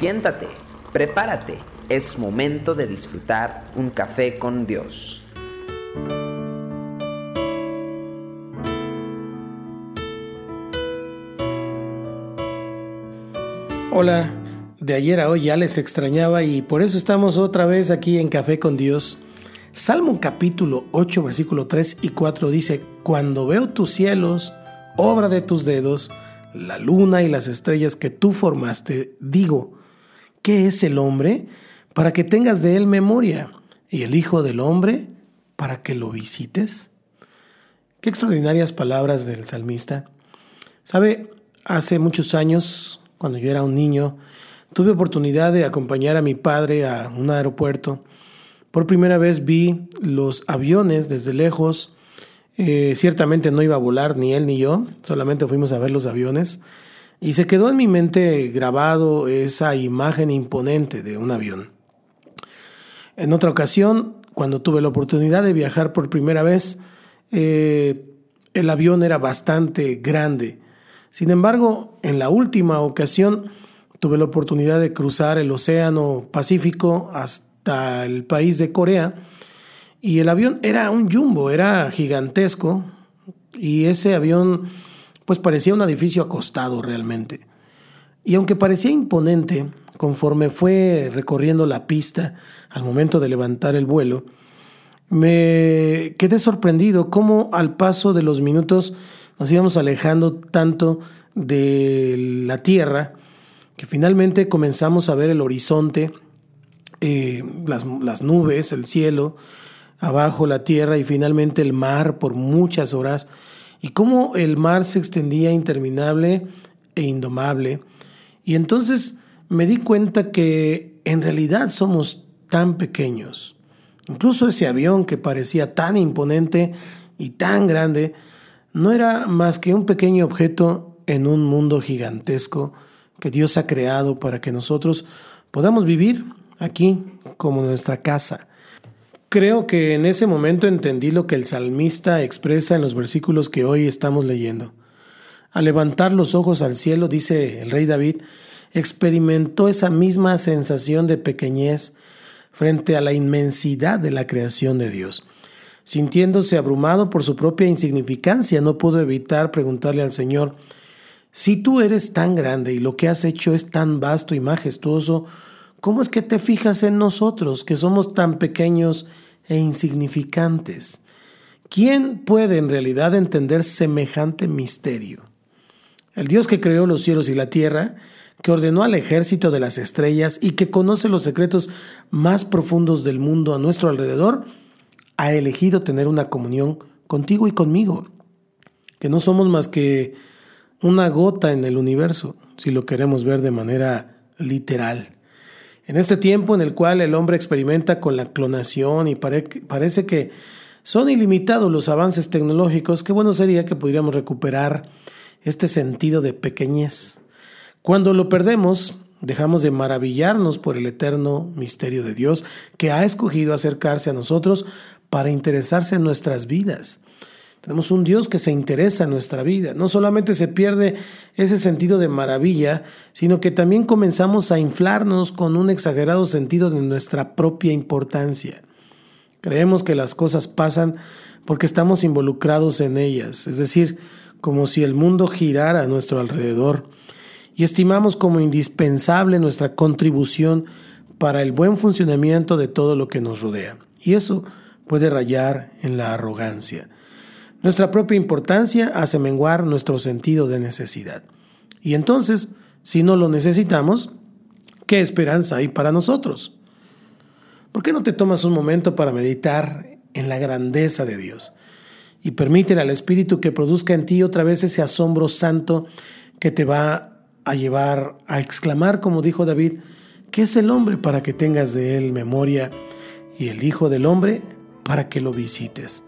Siéntate, prepárate, es momento de disfrutar un café con Dios. Hola, de ayer a hoy ya les extrañaba y por eso estamos otra vez aquí en Café con Dios. Salmo capítulo 8 versículo 3 y 4 dice, Cuando veo tus cielos, obra de tus dedos, la luna y las estrellas que tú formaste, digo, ¿qué es el hombre? Para que tengas de él memoria, y el Hijo del Hombre, para que lo visites. Qué extraordinarias palabras del salmista. Sabe, hace muchos años, cuando yo era un niño, tuve oportunidad de acompañar a mi padre a un aeropuerto. Por primera vez vi los aviones desde lejos eh, ciertamente no iba a volar ni él ni yo, solamente fuimos a ver los aviones y se quedó en mi mente grabado esa imagen imponente de un avión. En otra ocasión, cuando tuve la oportunidad de viajar por primera vez, eh, el avión era bastante grande. Sin embargo, en la última ocasión tuve la oportunidad de cruzar el Océano Pacífico hasta el país de Corea y el avión era un jumbo, era gigantesco. Y ese avión pues parecía un edificio acostado realmente. Y aunque parecía imponente, conforme fue recorriendo la pista al momento de levantar el vuelo, me quedé sorprendido cómo al paso de los minutos nos íbamos alejando tanto de la tierra que finalmente comenzamos a ver el horizonte, eh, las, las nubes, el cielo, abajo la tierra y finalmente el mar por muchas horas, y cómo el mar se extendía interminable e indomable. Y entonces me di cuenta que en realidad somos tan pequeños. Incluso ese avión que parecía tan imponente y tan grande, no era más que un pequeño objeto en un mundo gigantesco que Dios ha creado para que nosotros podamos vivir aquí como nuestra casa Creo que en ese momento entendí lo que el salmista expresa en los versículos que hoy estamos leyendo. Al levantar los ojos al cielo, dice el rey David, experimentó esa misma sensación de pequeñez frente a la inmensidad de la creación de Dios. Sintiéndose abrumado por su propia insignificancia, no pudo evitar preguntarle al Señor, si tú eres tan grande y lo que has hecho es tan vasto y majestuoso, ¿Cómo es que te fijas en nosotros, que somos tan pequeños e insignificantes? ¿Quién puede en realidad entender semejante misterio? El Dios que creó los cielos y la tierra, que ordenó al ejército de las estrellas y que conoce los secretos más profundos del mundo a nuestro alrededor, ha elegido tener una comunión contigo y conmigo, que no somos más que una gota en el universo, si lo queremos ver de manera literal. En este tiempo en el cual el hombre experimenta con la clonación y parece que son ilimitados los avances tecnológicos, qué bueno sería que pudiéramos recuperar este sentido de pequeñez. Cuando lo perdemos, dejamos de maravillarnos por el eterno misterio de Dios que ha escogido acercarse a nosotros para interesarse en nuestras vidas. Tenemos un Dios que se interesa en nuestra vida. No solamente se pierde ese sentido de maravilla, sino que también comenzamos a inflarnos con un exagerado sentido de nuestra propia importancia. Creemos que las cosas pasan porque estamos involucrados en ellas, es decir, como si el mundo girara a nuestro alrededor, y estimamos como indispensable nuestra contribución para el buen funcionamiento de todo lo que nos rodea. Y eso puede rayar en la arrogancia. Nuestra propia importancia hace menguar nuestro sentido de necesidad. Y entonces, si no lo necesitamos, ¿qué esperanza hay para nosotros? ¿Por qué no te tomas un momento para meditar en la grandeza de Dios? Y permítele al Espíritu que produzca en ti otra vez ese asombro santo que te va a llevar a exclamar, como dijo David, ¿qué es el hombre para que tengas de él memoria y el Hijo del hombre para que lo visites?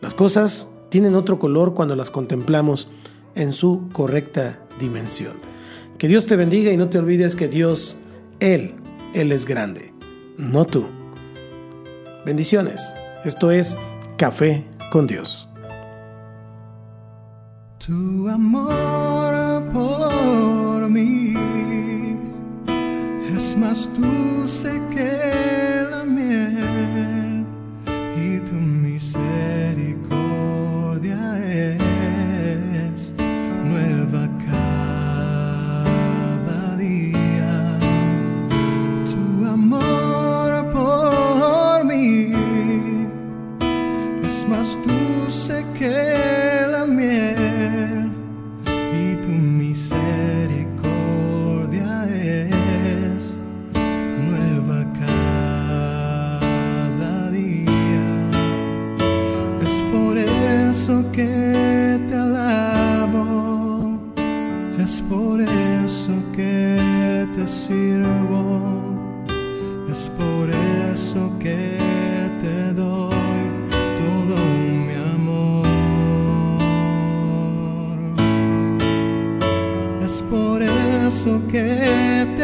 Las cosas tienen otro color cuando las contemplamos en su correcta dimensión. Que Dios te bendiga y no te olvides que Dios, Él, Él es grande, no tú. Bendiciones. Esto es Café con Dios. Tu amor por mí es más dulce que es más dulce que la miel y tu misericordia es nueva cada día. Es por eso que te alabo, es por eso que te sirvo, es por eso que eso que te